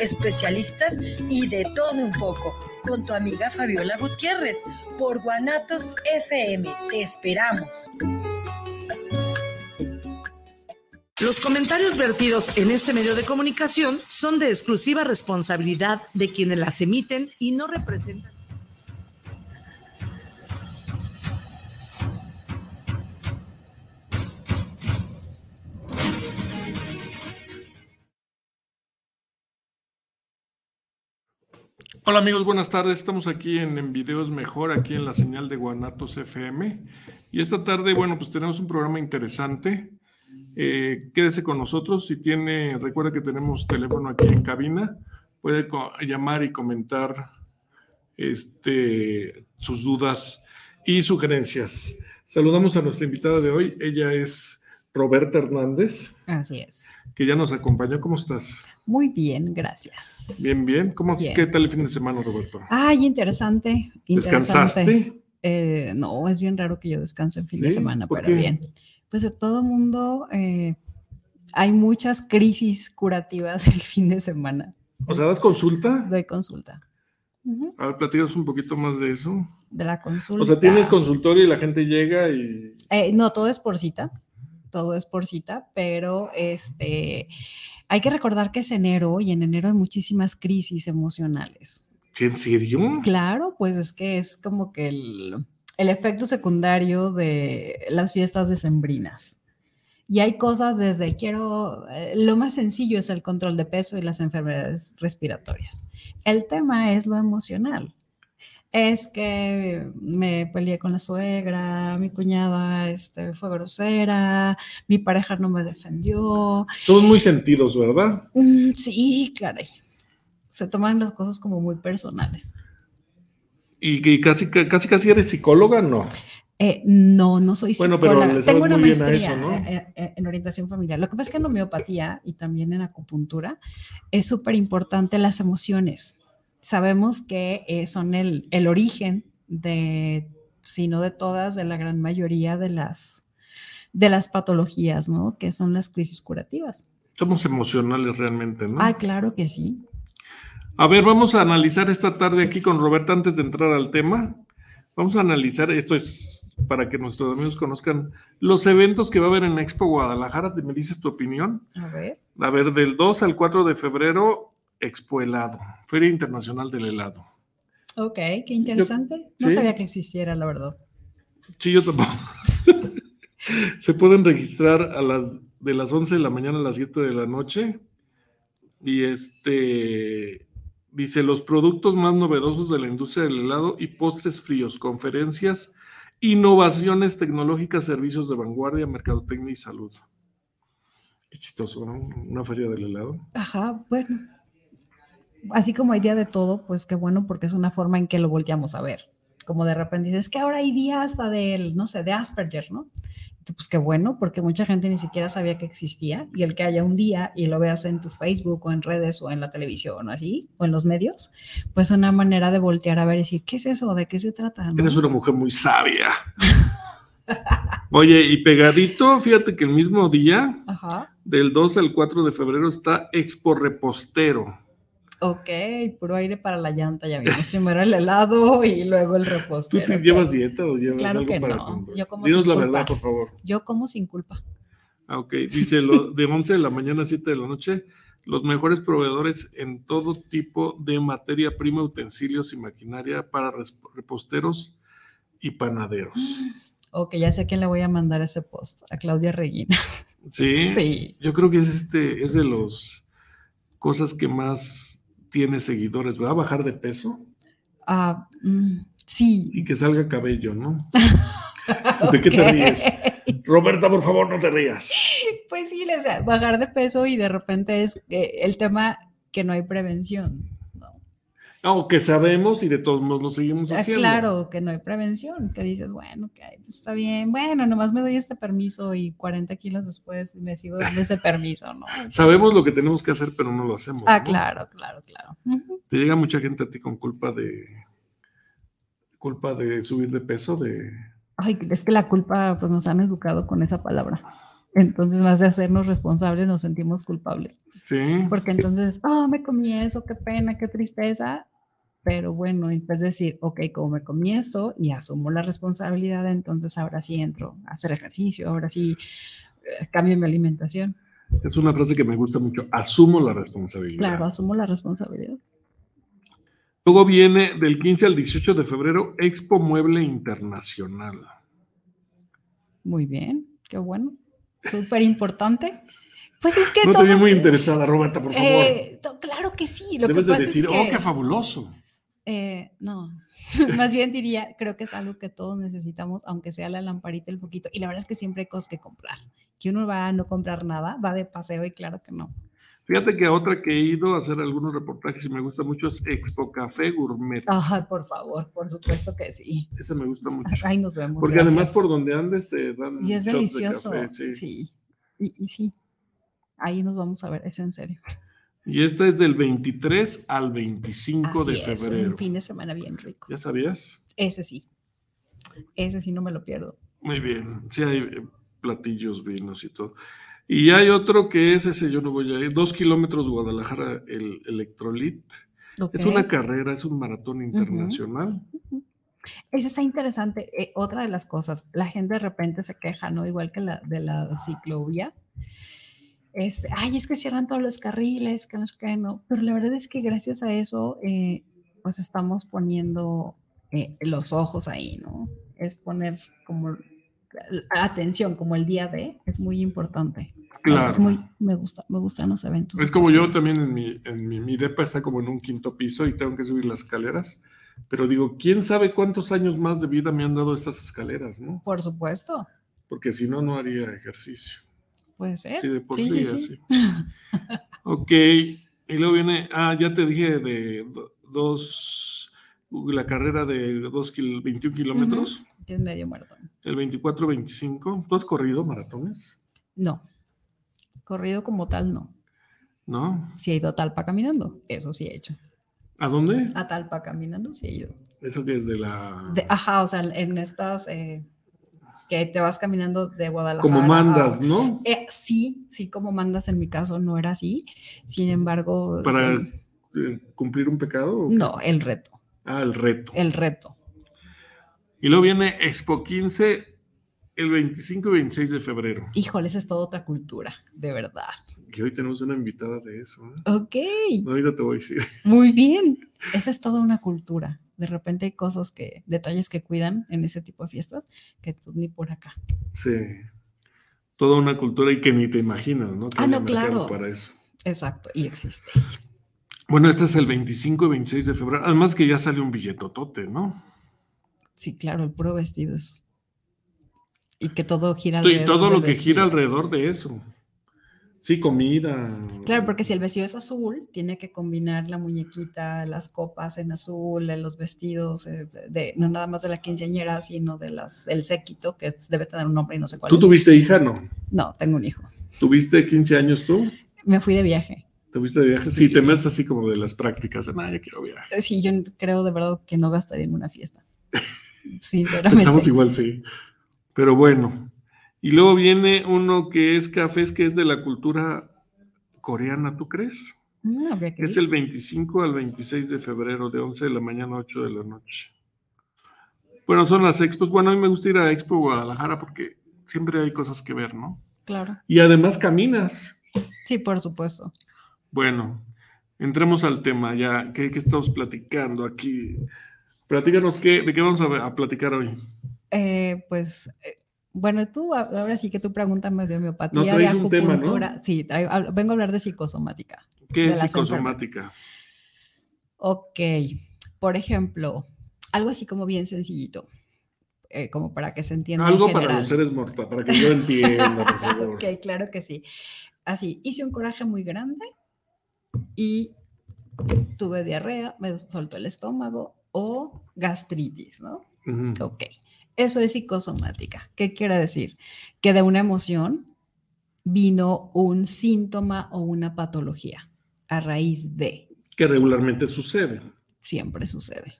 especialistas y de todo un poco. Con tu amiga Fabiola Gutiérrez por Guanatos FM. Te esperamos. Los comentarios vertidos en este medio de comunicación son de exclusiva responsabilidad de quienes las emiten y no representan. Hola amigos, buenas tardes. Estamos aquí en, Videos Mejor, aquí en la señal de Guanatos FM. Y esta tarde, bueno, pues tenemos un programa interesante. Eh, quédese con nosotros. Si tiene, recuerda que tenemos teléfono aquí en cabina. Puede llamar y comentar este, sus dudas y sugerencias. Saludamos a nuestra invitada de hoy. Ella es Roberta Hernández. Así es. Que ya nos acompañó. ¿Cómo estás? Muy bien, gracias. Bien, bien. ¿Cómo, bien. ¿Qué tal el fin de semana, Roberto? Ay, interesante. interesante. ¿Descansaste? Eh, no, es bien raro que yo descanse en fin ¿Sí? de semana, pero qué? bien pues todo mundo, eh, hay muchas crisis curativas el fin de semana. O sea, ¿das consulta? Doy consulta. Uh -huh. A ver, platícanos un poquito más de eso. De la consulta. O sea, tienes consultorio y la gente llega y... Eh, no, todo es por cita. Todo es por cita, pero este, hay que recordar que es enero y en enero hay muchísimas crisis emocionales. ¿En serio? Claro, pues es que es como que el el efecto secundario de las fiestas decembrinas. Y hay cosas desde quiero, eh, lo más sencillo es el control de peso y las enfermedades respiratorias. El tema es lo emocional. Es que me peleé con la suegra, mi cuñada este, fue grosera, mi pareja no me defendió. Todos muy sentidos, ¿verdad? Mm, sí, caray. Se toman las cosas como muy personales. ¿Y, y casi, casi, casi eres psicóloga? No. Eh, no, no soy bueno, psicóloga. Pero Tengo una maestría eso, ¿no? en, en, orientación familiar. Lo que pasa es que en homeopatía y también en acupuntura es súper importante las emociones. Sabemos que eh, son el, el, origen de, si no de todas, de la gran mayoría de las, de las patologías, ¿no? Que son las crisis curativas. Somos emocionales realmente, ¿no? Ah, claro que sí. A ver, vamos a analizar esta tarde aquí con Roberta antes de entrar al tema. Vamos a analizar, esto es para que nuestros amigos conozcan los eventos que va a haber en Expo Guadalajara. ¿Me dices tu opinión? A ver. A ver, del 2 al 4 de febrero, Expo Helado, Feria Internacional del Helado. Ok, qué interesante. Yo, no ¿sí? sabía que existiera, la verdad. Sí, yo tampoco. Se pueden registrar a las de las 11 de la mañana a las 7 de la noche. Y este Dice, los productos más novedosos de la industria del helado y postres fríos, conferencias, innovaciones tecnológicas, servicios de vanguardia, mercadotecnia y salud. Qué chistoso, ¿no? Una feria del helado. Ajá, bueno. Así como hay día de todo, pues qué bueno, porque es una forma en que lo volteamos a ver. Como de repente dices, que ahora hay día hasta del, no sé, de Asperger, ¿no? pues qué bueno, porque mucha gente ni siquiera sabía que existía y el que haya un día y lo veas en tu Facebook o en redes o en la televisión o así, o en los medios, pues una manera de voltear a ver y decir, ¿qué es eso? ¿De qué se trata? ¿no? Eres una mujer muy sabia. Oye, y pegadito, fíjate que el mismo día, Ajá. del 2 al 4 de febrero, está Expo Repostero. Ok, puro aire para la llanta, ya vimos primero el helado y luego el repostero. ¿Tú te llevas dieta o llevas claro algo que para no. Yo como Dinos sin la culpa. verdad, por favor. Yo como sin culpa. Ah, ok, dice lo, de 11 de la mañana a 7 de la noche, los mejores proveedores en todo tipo de materia prima, utensilios y maquinaria para reposteros y panaderos. Ok, ya sé a quién le voy a mandar ese post, a Claudia Regina. ¿Sí? Sí. Yo creo que es este, es de los cosas que más tiene seguidores, ¿va a bajar de peso? Ah, mm, sí. Y que salga cabello, ¿no? ¿De qué te ríes? Roberta, por favor, no te rías. Pues sí, o sea, bajar de peso y de repente es eh, el tema que no hay prevención. ¿No? No, que sabemos y de todos modos lo seguimos Ah, haciendo. Claro, que no hay prevención, que dices, bueno, que pues está bien, bueno, nomás me doy este permiso y 40 kilos después me sigo dando ese permiso, ¿no? Sabemos lo que tenemos que hacer, pero no lo hacemos. Ah, ¿no? claro, claro, claro. Te llega mucha gente a ti con culpa de culpa de subir de peso, de Ay, es que la culpa, pues nos han educado con esa palabra. Entonces, más de hacernos responsables, nos sentimos culpables. Sí. Porque entonces, oh, me comí eso, qué pena, qué tristeza. Pero bueno, en vez de decir, ok, como me comí esto y asumo la responsabilidad, entonces ahora sí entro a hacer ejercicio, ahora sí eh, cambio mi alimentación. Es una frase que me gusta mucho. Asumo la responsabilidad. Claro, asumo la responsabilidad. Luego viene del 15 al 18 de febrero Expo Mueble Internacional. Muy bien, qué bueno. Súper importante. Pues es que No te todo- vi muy interesada, Roberta, por favor. Eh, claro que sí. Lo Debes que de pasa decir, es que, oh, qué fabuloso. Eh, no, más bien diría, creo que es algo que todos necesitamos, aunque sea la lamparita, el poquito. Y la verdad es que siempre hay cosas que comprar. Que uno va a no comprar nada, va de paseo y claro que no. Fíjate que otra que he ido a hacer algunos reportajes y me gusta mucho es Expo Café Gourmet. Ay, por favor, por supuesto que sí. Esa me gusta mucho. Ahí nos vemos. Porque además por donde andes te dan Y es de delicioso. café, sí. sí. Y, y sí, ahí nos vamos a ver, es en serio. Y esta es del 23 al 25 Así de es, febrero. un fin de semana bien rico. ¿Ya sabías? Ese sí. Ese sí no me lo pierdo. Muy bien. Sí hay eh, platillos, vinos y todo. Y hay otro que es ese, yo no voy a ir, dos kilómetros Guadalajara, el Electrolit. Es una carrera, es un maratón internacional. Eso está interesante. Eh, otra de las cosas, la gente de repente se queja, ¿no? Igual que la de la ciclovía. Este, ay, es que cierran todos los carriles, que no sé qué, no. Pero la verdad es que gracias a eso, eh, pues estamos poniendo eh, los ojos ahí, ¿no? Es poner como atención, como el día de, es muy importante. Claro. Muy, me gusta, me gustan los eventos. Es como yo también en mi, en mi, mi depa está como en un quinto piso y tengo que subir las escaleras. Pero digo, ¿quién sabe cuántos años más de vida me han dado estas escaleras, no? Por supuesto, Porque si no, no haría ejercicio. Puede ser. Sí, de por Sí, sí, sí, ok, y luego viene, ah, ya te dije de do- dos, la carrera de dos kil- 21 kilómetros, Es medio muerto. el 24-25. ¿Tú has corrido maratones? No. Corrido como tal, no. ¿No? Sí he ido a Talpa caminando, eso sí he hecho. ¿A dónde? A Talpa caminando sí he ido. Eso que es de la... De- ajá, o sea, en estas eh, que te vas caminando de Guadalajara. como mandas, ¿no? Eh, sí, sí, como mandas en mi caso no era así. Sin embargo, Para sí. eh, cumplir un pecado. no, el reto, Ah, el reto. el reto. Y luego viene Expo 15 el 25 y 26 de febrero. Híjole, esa es toda otra cultura, de verdad. Que hoy tenemos una invitada de eso. ¿eh? Ok, No, ahorita te voy a decir. muy bien. Esa es toda una cultura. De repente hay cosas que, detalles que cuidan en ese tipo de fiestas que tú ni por acá. Sí. Toda una cultura y que ni te imaginas, ¿no? Que Ah, no, claro. Para eso. Exacto, y existe. Bueno, este es el 25 y 26 de febrero. Además que ya sale un billetotote, ¿no? Sí, claro, el puro vestido es. Y que todo gira Y alrededor. todo del lo que gira alrededor de eso. Sí, comida. Claro, porque si el vestido es azul, tiene que combinar la muñequita, las copas en azul, eh, los vestidos, eh, de, de- no nada más de la quinceañera, sino de las, el séquito, que es- debe tener un nombre y no sé cuál ¿Tú es. tuviste hija? No. No, tengo un hijo. ¿Tuviste 15 años tú? Me fui de viaje. ¿Te fuiste de viaje? Sí, Sí. te metes así como de las prácticas. de, "Nah, ya quiero viaje. Eh, Sí, yo creo de verdad que no gastaría en una fiesta. Sinceramente. Pensamos igual, sí. Pero bueno. Y luego viene uno que es cafés, que es de la cultura coreana, ¿tú crees? Mm, habría que Es ir. el 25 al 26 de febrero, de 11 de la mañana a 8 de la noche. Bueno, son las expos. Bueno, a mí me gusta ir a Expo Guadalajara porque siempre hay cosas que ver, ¿no? Claro. Y además caminas. Sí, por supuesto. Bueno, entremos al tema ya. ¿Qué, qué estamos platicando aquí? Platícanos qué, de qué vamos a, a platicar hoy. Eh, pues, eh, bueno, tú, ahora sí que tú pregúntame de homeopatía, No, de un tema, ¿no? acupuntura. Sí, traigo- hablo- vengo a hablar de psicosomática. ¿Qué De es psicosomática? Ok, por ejemplo, algo así como bien sencillito, eh, como para que se entienda. en Algo para los seres mortales, para que yo entienda, por favor. Ok, claro que sí. Así, hice un coraje muy grande y tuve diarrea, me soltó el estómago o gastritis, ¿no? Ujú. Ok, eso es psicosomática. ¿Qué quiere decir? Que de una emoción vino un síntoma o una patología a raíz de, Que regularmente sucede. siempre sucede.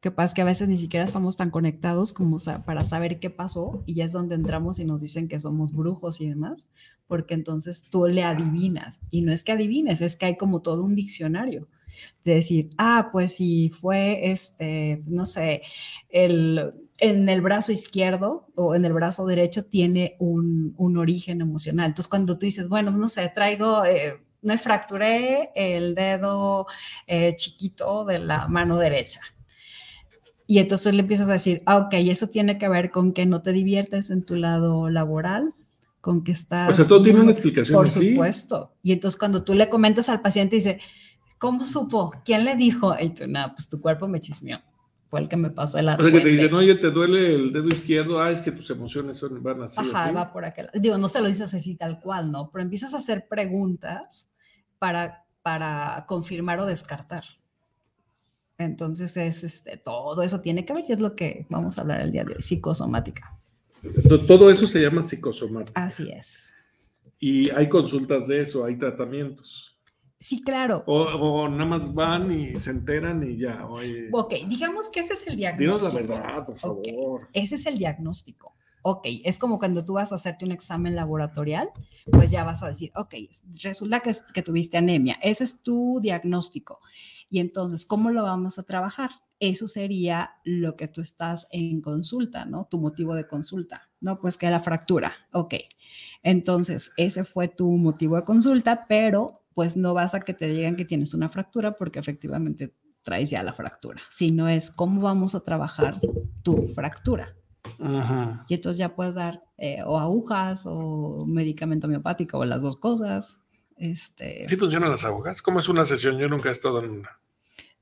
que pasa que a veces ni siquiera estamos tan conectados como para saber qué pasó y ya es donde entramos y nos dicen que somos brujos y demás, porque entonces tú le adivinas y no es que adivines, es que hay como todo un diccionario de decir, ah, pues si fue este, no sé, el, en el brazo izquierdo o en el brazo derecho tiene un, un origen emocional. Entonces cuando tú dices, bueno, no sé, traigo... Eh, me fracturé el dedo eh, chiquito de la mano derecha y entonces le empiezas a decir, ah, ok, eso tiene que ver con que no te diviertes en tu lado laboral, con que estás... O sea, todo tiene una explicación. Por supuesto. Y entonces cuando tú le comentas al paciente, dice, ¿cómo supo? ¿Quién le dijo? Y tú, nada, pues tu cuerpo me chismeó. Fue el que me pasó el arco. O sea, que te dicen, oye, te duele el dedo izquierdo, ah, es que tus emociones son, van así. Ajá, va por aquel. Digo, no se lo dices así tal cual, ¿no? Pero empiezas a hacer preguntas para, para confirmar o descartar. Entonces es este, todo eso tiene que ver y es lo que vamos a hablar el día de hoy, psicosomática. Todo eso se llama psicosomática. Así es. Y hay consultas de eso, hay tratamientos. Sí, claro. O, nada más van y se enteran y ya. Ok, digamos que ese es el diagnóstico. Dinos la verdad, por favor. Ese es el diagnóstico. Ok, es como cuando tú vas a hacerte un examen laboratorial, pues ya vas a decir, ok, resulta que, que tuviste anemia. Ese es tu diagnóstico. Y entonces, ¿cómo lo vamos a trabajar? Eso sería lo que tú estás en consulta, ¿no? Tu motivo de consulta, ¿no? Pues que la fractura, ok. Entonces, ese fue tu motivo de consulta, pero pues no vas a que te digan que tienes una fractura porque efectivamente traes ya la fractura, sino es cómo vamos a trabajar tu fractura. Ajá. Y entonces ya puedes dar eh, o agujas o medicamento homeopático o las dos cosas. Este, ¿Sí funcionan las agujas? ¿Cómo es una sesión? Yo nunca he estado en una.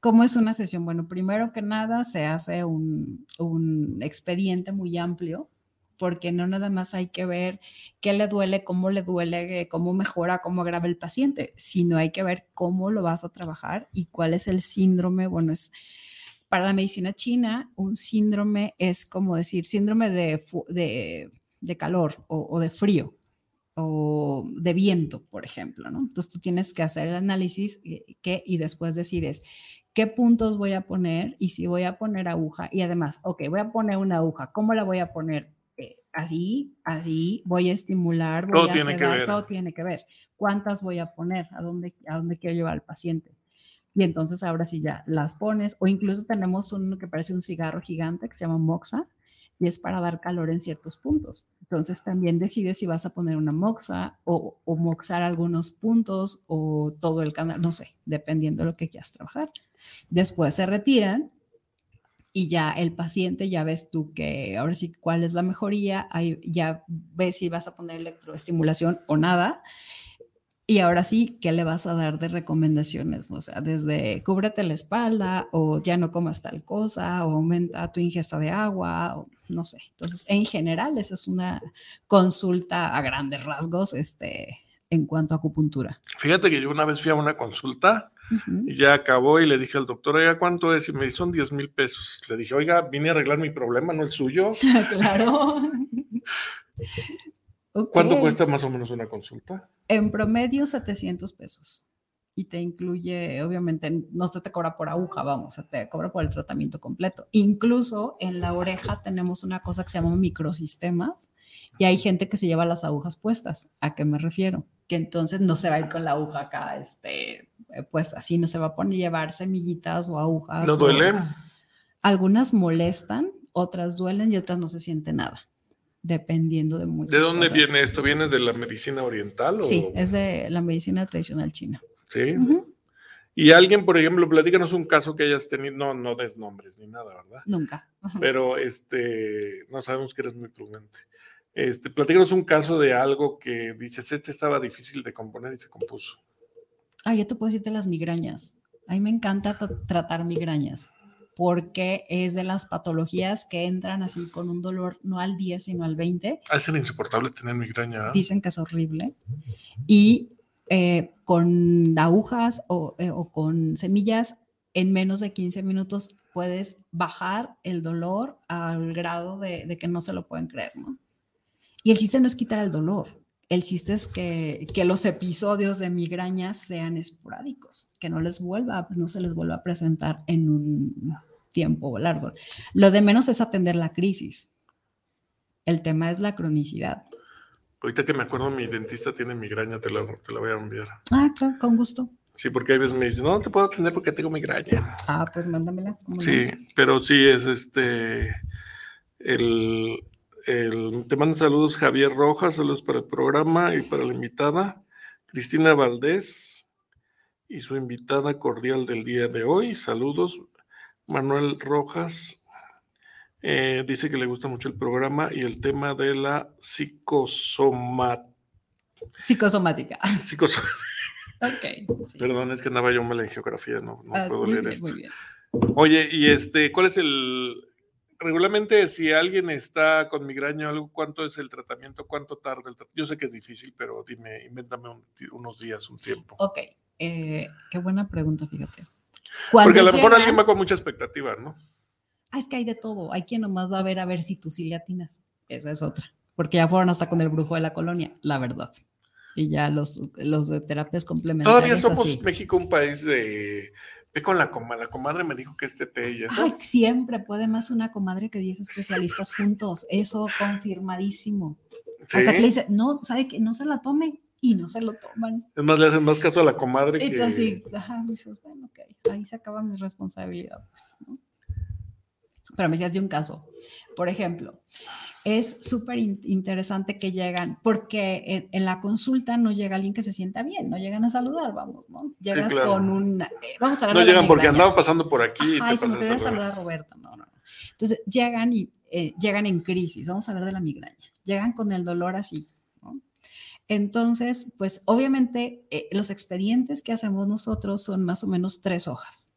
¿Cómo es una sesión? Bueno, primero que nada se hace un, un expediente muy amplio porque no nada más hay que ver qué le duele, cómo le duele, cómo mejora, cómo agrava el paciente, sino hay que ver cómo lo vas a trabajar y cuál es el síndrome. Bueno, es para la medicina china, un síndrome es como decir síndrome de, de, de calor o, o, de frío o de viento, por ejemplo, ¿no? Entonces tú tienes que hacer el análisis eh, que, y después decides qué puntos voy a poner y si voy a poner aguja. Y además, ok, voy a poner una aguja, ¿cómo la voy a poner? Eh, así, así, voy a estimular, voy todo a tiene que ver. todo tiene que ver. ¿Cuántas voy a poner? ¿A dónde, ¿A dónde quiero llevar al paciente? Y entonces ahora sí ya las pones, o incluso tenemos uno que parece un cigarro gigante que se llama Moxa, y es para dar calor en ciertos puntos. Entonces también decides si vas a poner una moxa o, moxar algunos puntos o todo el canal, no sé, dependiendo de lo que quieras trabajar. Después se retiran y ya el paciente, ya ves tú que ahora sí cuál es la mejoría, ahí ya ves si vas a poner electroestimulación o nada y ahora sí, ¿qué le vas a dar de recomendaciones? O sea, desde cúbrete la espalda o ya no comas tal cosa o aumenta tu ingesta de agua o no sé. Entonces, en general, esa es una consulta a grandes rasgos este, en cuanto a acupuntura. Fíjate que yo una vez fui a una consulta y ya acabó y le dije al doctor, oiga, ¿cuánto es? Y me dijo, son 10 mil pesos. Le dije, oiga, vine a arreglar mi problema, no el suyo. claro. ¿Cuánto cuesta más o menos una consulta? En promedio 700 pesos. Y te incluye, obviamente, no se te cobra por aguja, vamos, se te cobra por el tratamiento completo. Incluso en la oreja tenemos una cosa que se llama microsistemas y hay gente que se lleva las agujas puestas. ¿A qué me refiero? Que entonces no se va a ir con la aguja acá este, puesta, sino se va a poner a llevar semillitas o agujas. ¿No duele? Algunas molestan, otras duelen y otras no se siente nada dependiendo de muchas ¿De dónde cosas. viene esto? ¿Viene de la medicina oriental? O? Sí, es de la medicina tradicional china. Sí. Y alguien, por ejemplo, platícanos un caso que hayas tenido, no, no des nombres ni nada, ¿verdad? Nunca. Pero este, no sabemos que eres muy prudente. Este, platícanos un caso de algo que dices, este estaba difícil de componer y se compuso. Ah, yo te puedo decirte las migrañas. A mí me encanta tratar migrañas porque es de las patologías que entran así con un dolor no al 10, sino al 20. Ah, es insoportable tener migraña. ¿eh? Dicen que es horrible. Y eh, con agujas o, eh, o, con semillas, en menos de 15 minutos puedes bajar el dolor al grado de, de que no se lo pueden creer, ¿no? Y el chiste no es quitar el dolor, el chiste es que, que, los episodios de migrañas sean esporádicos, que no les vuelva, no se les vuelva a presentar en un, tiempo largo. Lo de menos es atender la crisis. El tema es la cronicidad. Ahorita que me acuerdo, mi dentista tiene migraña, te la, te la voy a enviar. Ah, claro, con gusto. Sí, porque a veces me dicen, no, te puedo atender porque tengo migraña. Ah, pues mándamela. Sí, pero sí es este. El, el, te mando saludos Javier Rojas, saludos para el programa y para la invitada, Cristina Valdés y su invitada cordial del día de hoy. Saludos, Manuel Rojas. Eh, dice que le gusta mucho el programa y el tema de la psicosomática. Psicosomática. Psicosomática. Ok. sí. Perdón, es que andaba yo mal en geografía, no, no Ah, puedo leer bien, esto. muy bien. Oye, y este, ¿cuál es el regularmente si alguien está con migraña o algo, cuánto es el tratamiento, cuánto tarda el tratamiento? Yo sé que es difícil, pero dime, invéntame un- unos días, un tiempo. Ok, eh, qué buena pregunta, fíjate. Porque a lo mejor llegan- alguien va con mucha expectativa, ¿no? Ah, es que hay de todo. Hay quien nomás va a ver a ver si tú sí le atinas. Esa es otra. Porque ya fueron hasta con el brujo de la colonia, la verdad. Y ya los, los de terapias complementarias. Todavía somos así. México un país de ve con la comadre, la comadre me dijo que este té y eso. Ay, siempre puede más una comadre que 10 especialistas juntos. Eso confirmadísimo. Sí. Hasta que le dice, no, ¿sabe que No se la tome y no se lo toman. Es más, le hacen más caso a la comadre que. Entonces, sí, ajá, dices, bueno, ok, ahí se acaba mi responsabilidad. Pues, ¿no? Pero me decías de un caso. Por ejemplo, es súper in- interesante que llegan, porque en, en la consulta no llega alguien que se sienta bien, no llegan a saludar, vamos, ¿no? Llegas claro. con un... eh, vamos a hablar No de llegan porque migraña. andaba pasando por aquí. y Ajá, te y se me a saludar. a Roberta, no, no. Entonces llegan y eh, llegan en crisis, vamos a hablar de la migraña, llegan con el dolor así. Entonces, pues obviamente eh, los expedientes que hacemos nosotros son más o menos tres hojas.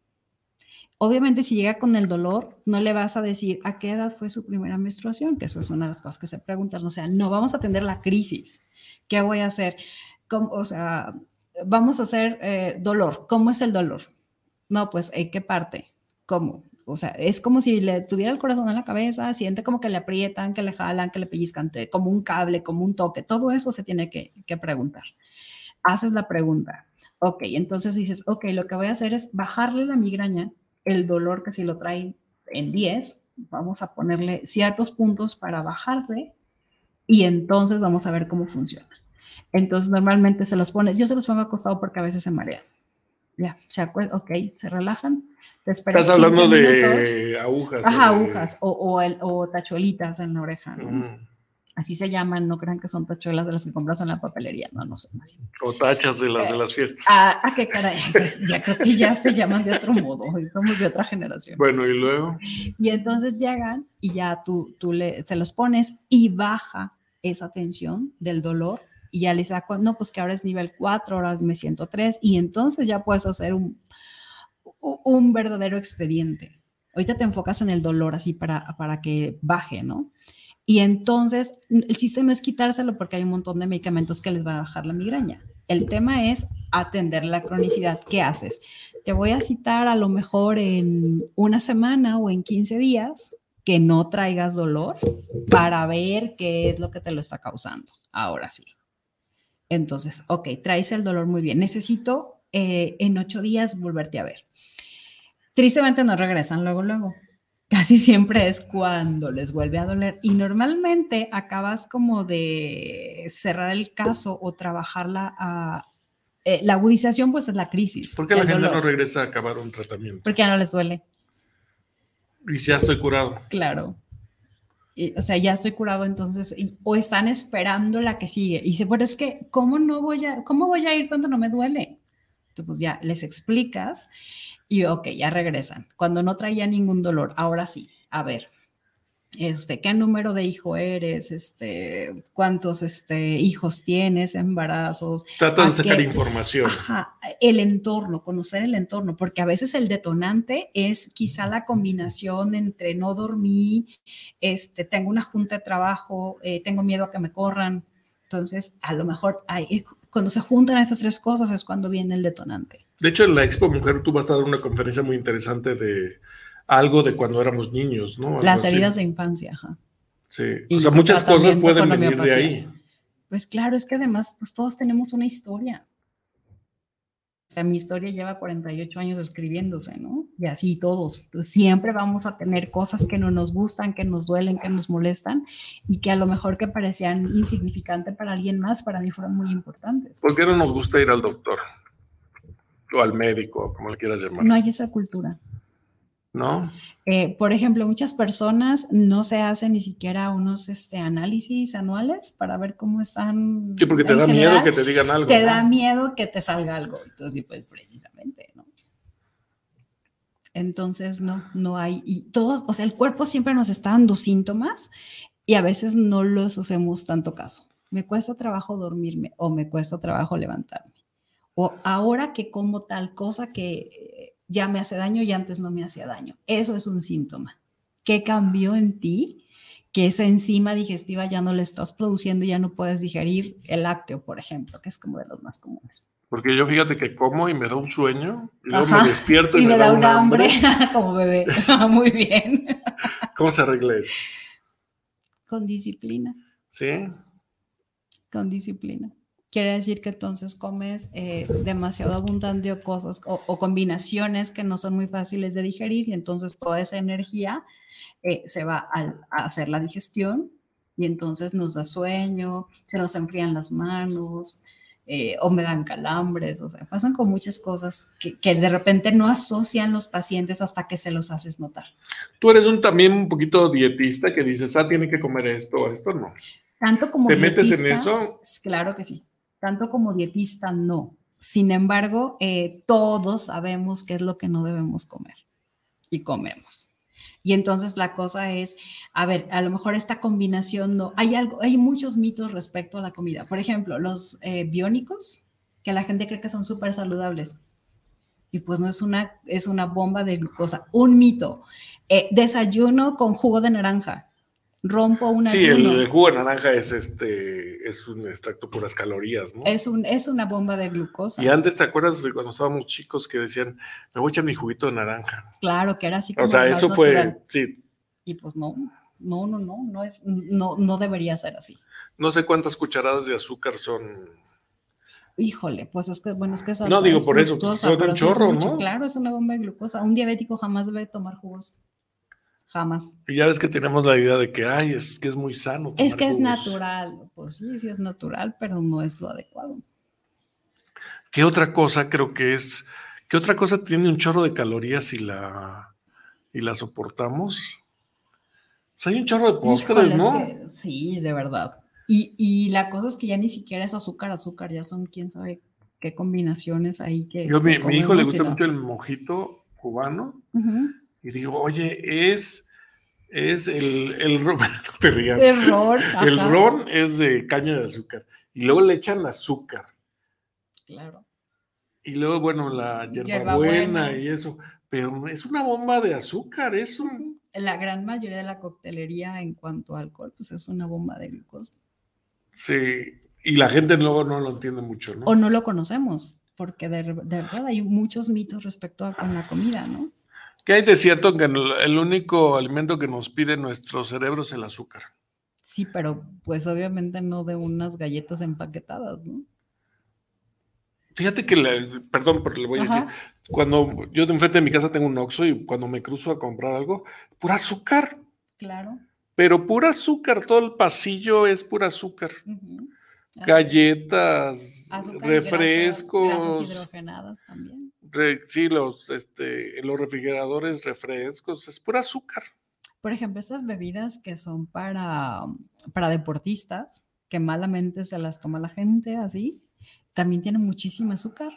Obviamente si llega con el dolor, no le vas a decir a qué edad fue su primera menstruación, que eso es una de las cosas que se preguntan, o sea, no vamos a atender la crisis. ¿Qué voy a hacer? ¿Cómo- o sea, vamos a hacer eh, dolor. ¿Cómo es el dolor? No, pues, ¿en qué parte? ¿Cómo? O sea, es como si le tuviera el corazón en la cabeza, siente como que le aprietan, que le jalan, que le pellizcan, como un cable, como un toque. Todo eso se tiene que, que preguntar. Haces la pregunta. Ok, entonces dices, ok, lo que voy a hacer es bajarle la migraña, el dolor que si lo trae en 10, vamos a ponerle ciertos puntos para bajarle y entonces vamos a ver cómo funciona. Entonces normalmente se los pone, yo se los pongo acostado porque a veces se marean. Ya, se acuerdan, ok, se relajan. te Estás hablando 15 minutos. de agujas. Ajá, de- agujas o, o, el- o tachuelitas en la oreja, ¿no? Ujú. Así se llaman, no crean que son tachuelas de las que compras en la papelería, no, no son así. O tachas de las de las fiestas. Ah, ah, qué caray, ya creo que ya se llaman de otro modo, somos de otra generación. Bueno, y luego. Y entonces llegan y ya tú, tú le, se los pones y baja esa tensión del dolor y ya les da, cu- no, pues que ahora es nivel 4, ahora me siento 3 y entonces ya puedes hacer un, un verdadero expediente. Ahorita te enfocas en el dolor así para, para que baje, ¿no? Y entonces el chiste no es quitárselo porque hay un montón de medicamentos que les van a bajar la migraña. El tema es atender la cronicidad. ¿Qué haces? Te voy a citar a lo mejor en una semana o en 15 días que no traigas dolor para ver qué es lo que te lo está causando. Ahora sí. Entonces, ok, traes el dolor muy bien. Necesito eh, en ocho días volverte a ver. Tristemente no regresan luego, luego. Casi siempre es cuando les vuelve a doler y normalmente acabas como de cerrar el caso o trabajarla a... eh, la agudización pues es la crisis. ¿Por qué la gente dolor, no regresa a acabar un tratamiento? Porque ya no les duele. Y ya estoy curado. Claro. Y, o sea, ya estoy curado, entonces, y- o están esperando la que sigue. Y dice, pero es que, ¿cómo no voy a, cómo voy a ir cuando no me duele? Entonces, pues ya les explicas y, ok, ya regresan. Cuando no traía ningún dolor, ahora sí, a ver, este, ¿qué número de hijo eres? Este, ¿cuántos este, hijos tienes? Embarazos. Trata de ¿A sacar información. Ajá, el entorno, conocer el entorno, porque a veces el detonante es quizá la combinación entre no dormí, este, tengo una junta de trabajo, eh, tengo miedo a que me corran. Entonces, a lo mejor hay- cuando se juntan esas tres cosas es cuando viene el detonante. De hecho, en la Expo Mujer tú vas a dar una conferencia muy interesante de algo de cuando éramos niños, ¿no? Algo Las así. heridas de infancia, ajá. Sí. y O sea, muchas cosas pueden venir de ahí. Pues claro, es que además pues todos tenemos una historia. Sea, mi historia lleva 48 años escribiéndose, ¿no? Y así todos. Entonces, siempre vamos a tener cosas que no nos gustan, que nos duelen, que nos molestan y que a lo mejor que parecían insignificantes para alguien más, para mí fueron muy importantes. ¿Por qué no nos gusta ir al doctor? O al médico, como le quieras llamar. No hay esa cultura. ¿No? Eh, por ejemplo, muchas personas no se hacen ni siquiera unos este, análisis anuales para ver cómo están. Sí, porque te da miedo que te digan algo. Te da miedo que te salga algo. Entonces, pues precisamente, ¿no? Entonces, no, no hay. Y todos, o sea, el cuerpo siempre nos está dando síntomas y a veces no los hacemos tanto caso. Me cuesta trabajo dormirme o me cuesta trabajo levantarme. O ahora que como tal cosa que ya me hace daño y antes no me hacía daño. Eso es un síntoma. ¿Qué cambió en ti? Que esa enzima digestiva ya no le estás produciendo y ya no puedes digerir el lácteo, por ejemplo, que es como de los más comunes. Porque yo fíjate que como y me da un sueño y luego me despierto y, me, da, un hambre. como bebé. Muy bien. ¿Cómo se arregla eso? Con disciplina. ¿Sí? Con disciplina quiere decir que entonces comes eh, demasiado abundante o cosas o, combinaciones que no son muy fáciles de digerir y entonces toda esa energía eh, se va a, hacer la digestión y entonces nos da sueño, se nos enfrían las manos eh, o me dan calambres, o sea, pasan con muchas cosas que, que, de repente no asocian los pacientes hasta que se los haces notar. Tú eres un también un poquito dietista que dices, ah, tiene que comer esto o esto, no. Tanto como ¿Te metes en eso? Claro que sí tanto como dietista no. Sin embargo, eh, todos sabemos qué es lo que no debemos comer y comemos. Y entonces la cosa es, a ver, a lo mejor esta combinación no, hay algo, hay muchos mitos respecto a la comida. Por ejemplo, los eh, biónicos, que la gente cree que son súper saludables. Y pues no es una, es una bomba de glucosa. Un mito. Eh, desayuno con jugo de naranja rompo una. Sí, el, jugo de naranja es este es un extracto puras calorías, ¿no? Es un es una bomba de glucosa. Y antes te acuerdas de cuando estábamos chicos que decían, "Me voy a echar mi juguito de naranja." Claro, que era así como O sea, eso fue sí. Y pues no, no, no, no, no es no no debería ser así. No sé cuántas cucharadas de azúcar son Híjole, pues es que, bueno, es que es No, digo por eso, son un chorro, ¿no? Claro, es una bomba de glucosa. Un diabético jamás debe tomar jugos jamás. Y ya ves que tenemos la idea de que, ay, es que es muy sano. Es que es natural, pues sí, sí es natural, pero no es lo adecuado. ¿Qué otra cosa creo que es, qué otra cosa tiene un chorro de calorías y la, y la soportamos? Pues hay un chorro de postres, ¿no? sí, de verdad. Y, la cosa es que ya ni siquiera es azúcar, azúcar, ya son quién sabe qué combinaciones ahí que. Yo, mi, mi hijo le gusta mucho el mojito cubano. Y digo, oye, es, es el, el ron, El ron. El ron es de caña de azúcar. Y luego le echan azúcar. Claro. Y luego, bueno, la hierbabuena y eso. Pero es una bomba de azúcar, eso. La gran mayoría de la coctelería en cuanto a alcohol, pues es una bomba de glucosa. Sí, y la gente luego no lo entiende mucho, ¿no? O no lo conocemos, porque de, verdad hay muchos mitos respecto a con la comida, ¿no? ¿Qué hay de cierto que el único alimento que nos pide nuestro cerebro es el azúcar? Sí, pero pues obviamente no de unas galletas empaquetadas, ¿no? Fíjate que, perdón, pero le voy a decir, cuando yo de enfrente de mi casa tengo un Oxxo y cuando me cruzo a comprar algo, pura azúcar. Claro. Pero pura azúcar, todo el pasillo es pura azúcar. Galletas, refrescos. Grasas hidrogenadas también sí, los, este, los refrigeradores, refrescos, es pura azúcar. Por ejemplo, estas bebidas que son para, para deportistas, que malamente se las toma la gente así, también tienen muchísimo azúcar,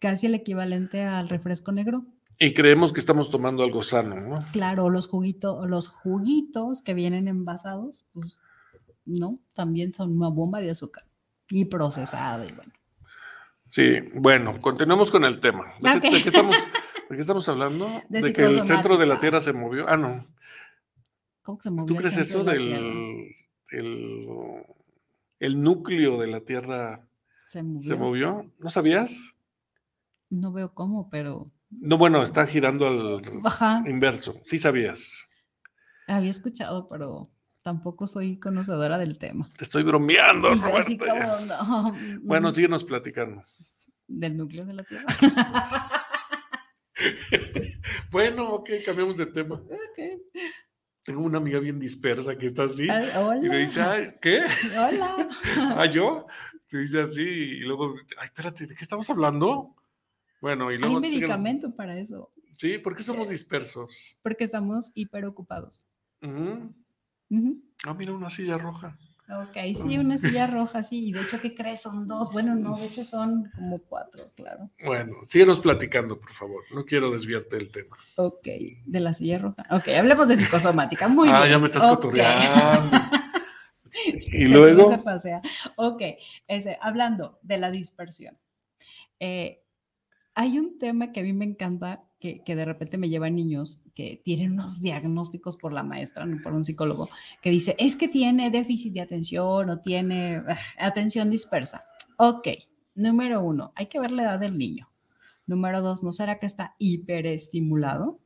casi el equivalente al refresco negro. Y creemos que estamos tomando algo sano, ¿no? Claro, los juguitos, los juguitos que vienen envasados, pues no, también son una bomba de azúcar y procesada y bueno. Sí, bueno, continuemos con el tema. ¿De, qué, estamos, estamos, hablando? De, que el centro de la Tierra se movió. Ah, no. ¿Cómo se movió? ¿Tú crees eso del el, núcleo de la Tierra se movió. ¿No sabías? No veo cómo, pero. No, bueno, está girando al inverso. Sí sabías. Había escuchado, pero tampoco soy conocedora del tema. Te estoy bromeando. Bueno, síguenos platicando. del núcleo de la Tierra. bueno, ok, cambiamos de tema. Ok. Tengo una amiga bien dispersa que está así. Ah, hola. Y me dice, ay, ¿qué? Hola. ¿Ah, yo? Te dice así y luego, ay, espérate, ¿de qué estamos hablando? Bueno, y luego... Hay medicamento para eso, Sí, ¿por qué somos dispersos? porque estamos hiperocupados. Ah, mira, una silla roja. Ok, sí, una silla roja, sí, y de hecho, ¿qué crees? Son dos. Bueno, no, de hecho son como cuatro, claro. Bueno, síguenos platicando, por favor. No quiero desviarte del tema. Ok, de la silla roja. Ok, hablemos de psicosomática. Muy ah, bien. ya me estás Ok. cotorreando. y luego, se pasea. Ok, ese, hablando de la dispersión. eh, hay un tema que a mí me encanta, que, de repente me llevan niños que tienen unos diagnósticos por la maestra, no por un psicólogo, que dice, es que tiene déficit de atención o tiene ah, atención dispersa. Ok, número uno, hay que ver la edad del niño. Número dos, ¿no será que está hiperestimulado?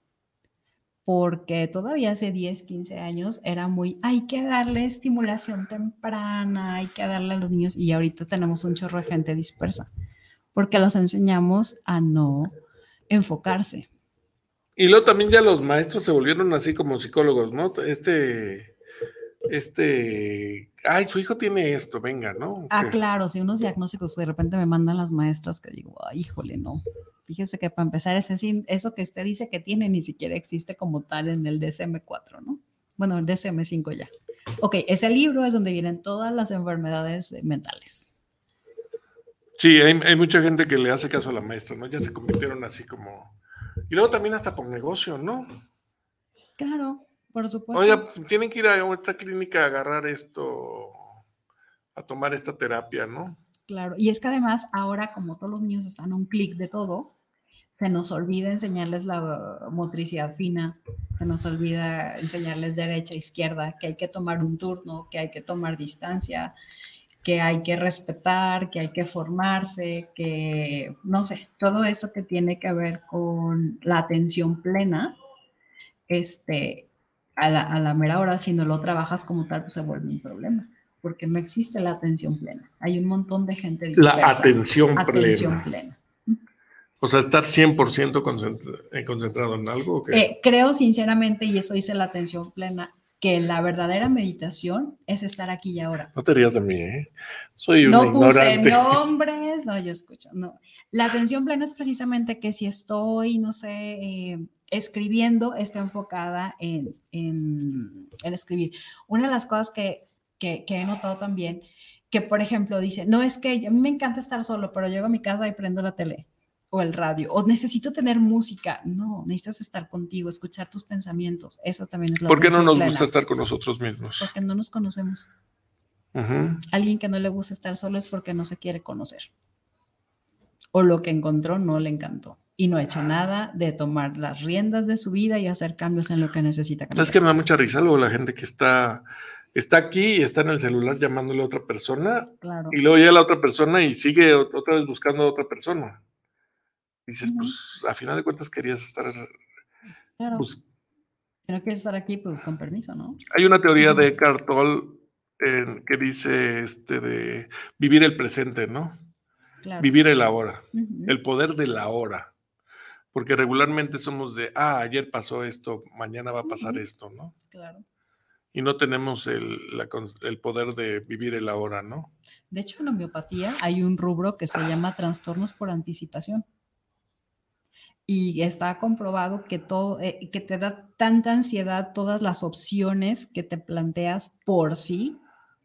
porque todavía hace 10, 15 años era muy, hay que darle estimulación temprana, hay que darle a los niños y ahorita tenemos un chorro de gente dispersa, porque los enseñamos a no enfocarse. y luego también ya los maestros se volvieron así como psicólogos, ¿no? Este, este, ay, su hijo tiene esto, venga, ¿no? Ah, claro, si unos diagnósticos que de repente me mandan las maestras que digo, "Ay, híjole, no. Fíjese que para empezar, ese, eso que usted dice que tiene ni siquiera existe como tal en el DSM-4, ¿no? Bueno, el DSM-5 ya. Ok, ese libro es donde vienen todas las enfermedades mentales. Sí, hay, hay mucha gente que le hace caso a la maestra, ¿no? Ya se convirtieron así como... Y luego también hasta por negocio, ¿no? Claro, por supuesto. Oiga, tienen que ir a esta clínica a agarrar esto, a tomar esta terapia, ¿no? Claro, y es que además ahora como todos los niños están a un clic de todo, se nos olvida enseñarles la motricidad fina, se nos olvida enseñarles derecha, izquierda, que hay que tomar un turno, que hay que tomar distancia, que hay que respetar, que hay que formarse, que no sé, todo eso que tiene que ver con la atención plena, este, a la, a la mera hora, si no lo trabajas como tal, pues se vuelve un problema porque no existe la atención plena. Hay un montón de gente dispersa. La atención, Atención plena. plena. O sea, estar 100% concentra- eh, concentrado en algo. ¿o qué? Eh, creo sinceramente, y eso dice la atención plena, que la verdadera meditación es estar aquí y ahora. No te rías de mí, ¿eh? Soy una No puse ignorante. nombres, no, yo escucho, no. La atención plena es precisamente que si estoy, no sé, eh, escribiendo, está enfocada en, en, en escribir. Una de las cosas que, que, que he notado también, que por ejemplo dice, no es que a mí me encanta estar solo, pero llego a mi casa y prendo la tele o el radio, o necesito tener música. No, necesitas estar contigo, escuchar tus pensamientos. Eso también es la ¿Por qué no nos plena, gusta estar con nosotros mismos? Porque no nos conocemos. Alguien que no le gusta estar solo es porque no se quiere conocer. O lo que encontró no le encantó. Y no ha hecho nada de tomar las riendas de su vida y hacer cambios en lo que necesita cambiar. ¿Sabes que me da mucha risa luego la gente que está, está aquí y está en el celular llamándole a otra persona Claro. y luego ya la otra persona y sigue ot- otra vez buscando a otra persona? Dices, pues a final de cuentas querías estar... Claro. pues, si no quieres estar aquí, pues con permiso, ¿no? hay una teoría de Eckhart Tolle en- que dice este de vivir el presente, ¿no? Claro. Vivir el ahora, el poder de la hora. Porque regularmente somos de, ah, ayer pasó esto, mañana va a pasar esto, ¿no? Claro. Y no tenemos el, la el poder de vivir el ahora, ¿no? De hecho, en homeopatía hay un rubro que se llama trastornos por anticipación. Y está comprobado que todo, eh, que te da tanta ansiedad todas las opciones que te planteas por sí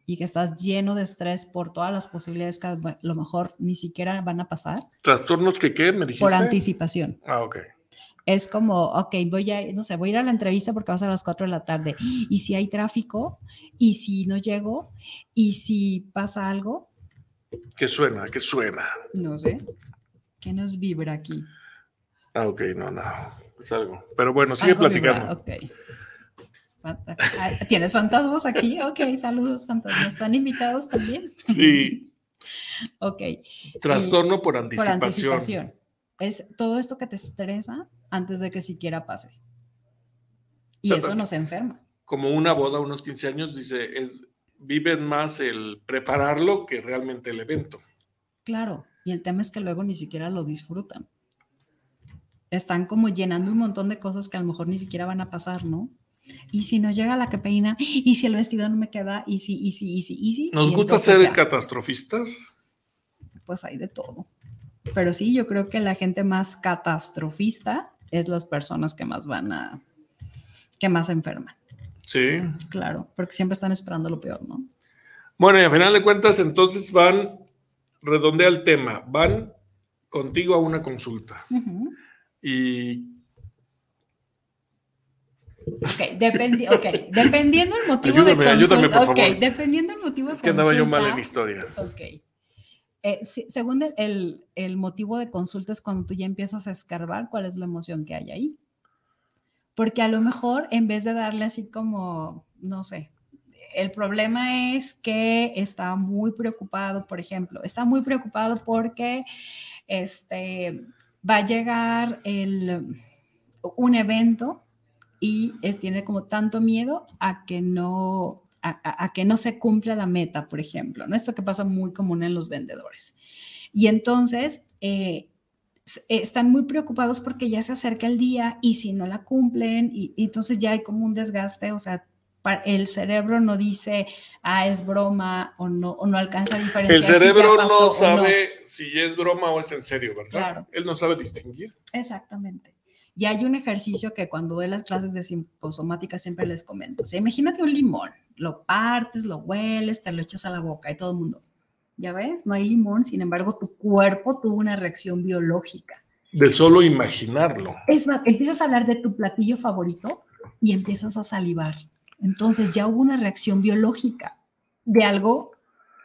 y que estás lleno de estrés por todas las posibilidades que a lo mejor ni siquiera van a pasar ¿Trastornos que qué? ¿Me dijiste? por anticipación. Ah, ok. Es como, ok, voy a, no sé, voy a ir a la entrevista porque va a ser a las 4 de la tarde. ¿Y si hay tráfico? ¿Y si no llego? ¿Y si pasa algo? ¿Qué suena? ¿Qué suena? No sé. ¿Qué nos vibra aquí? Ah, ok, no, no. Es algo. Pero bueno, sigue Algo vibra, platicando. ok. Fanta- ah, ¿Tienes fantasmas aquí? Ok, saludos, fantasmas. ¿Están invitados también? Sí, Ok, trastorno por por anticipación. anticipación. Es todo esto que te estresa antes de que siquiera pase. Y Pero eso también- nos enferma. Como una boda, unos 15 años, dice, es, viven más el prepararlo que realmente el evento. Claro. Y el tema es que luego ni siquiera lo disfrutan. Están como llenando un montón de cosas que a lo mejor ni siquiera van a pasar, ¿no? Y si no llega la que peina, y si el vestido no me queda, y si, y si, y si, y si. ¿Nos y gusta ser ya, catastrofistas? Pues hay de todo. Pero sí, yo creo que la gente más catastrofista es las personas que más van a, que más enferman. Sí. Claro, porque siempre están esperando lo peor, ¿no? Bueno, y a final de cuentas, entonces van, redondea el tema, van contigo a una consulta. Ujú. Y Ok, dependi- ok, dependiendo el motivo Ayúdame, de ayúdame, consulta. por ok, favor. dependiendo el motivo de es que andaba yo mal en la historia. Ok. Eh, según el, el- el motivo de consulta es cuando tú ya empiezas a escarbar cuál es la emoción que hay ahí. Porque a lo mejor en vez de darle así como, no sé, el problema es que está muy preocupado, por ejemplo, está muy preocupado porque este, va a llegar el, un evento y es- tiene como tanto miedo a que no a, que no se cumpla la meta, por ejemplo, ¿no? Esto que pasa muy común en los vendedores. Y entonces eh, eh, están muy preocupados porque ya se acerca el día y si no la cumplen, y, entonces ya hay como un desgaste, o sea, el cerebro no dice, ah, es broma o no, o no alcanza a diferenciar. El si cerebro pasó no sabe si es broma o es en serio, ¿verdad? Claro. Él no sabe distinguir. Exactamente. Y hay un ejercicio que cuando doy las clases de psicosomática siempre les comento. O sea, imagínate un limón, lo partes, lo hueles, te lo echas a la boca y todo el mundo. Ya ves, no hay limón, sin embargo, tu cuerpo tuvo una reacción biológica. De solo imaginarlo. Es más, empiezas a hablar de tu platillo favorito y empiezas a salivar. Entonces ya hubo una reacción biológica de algo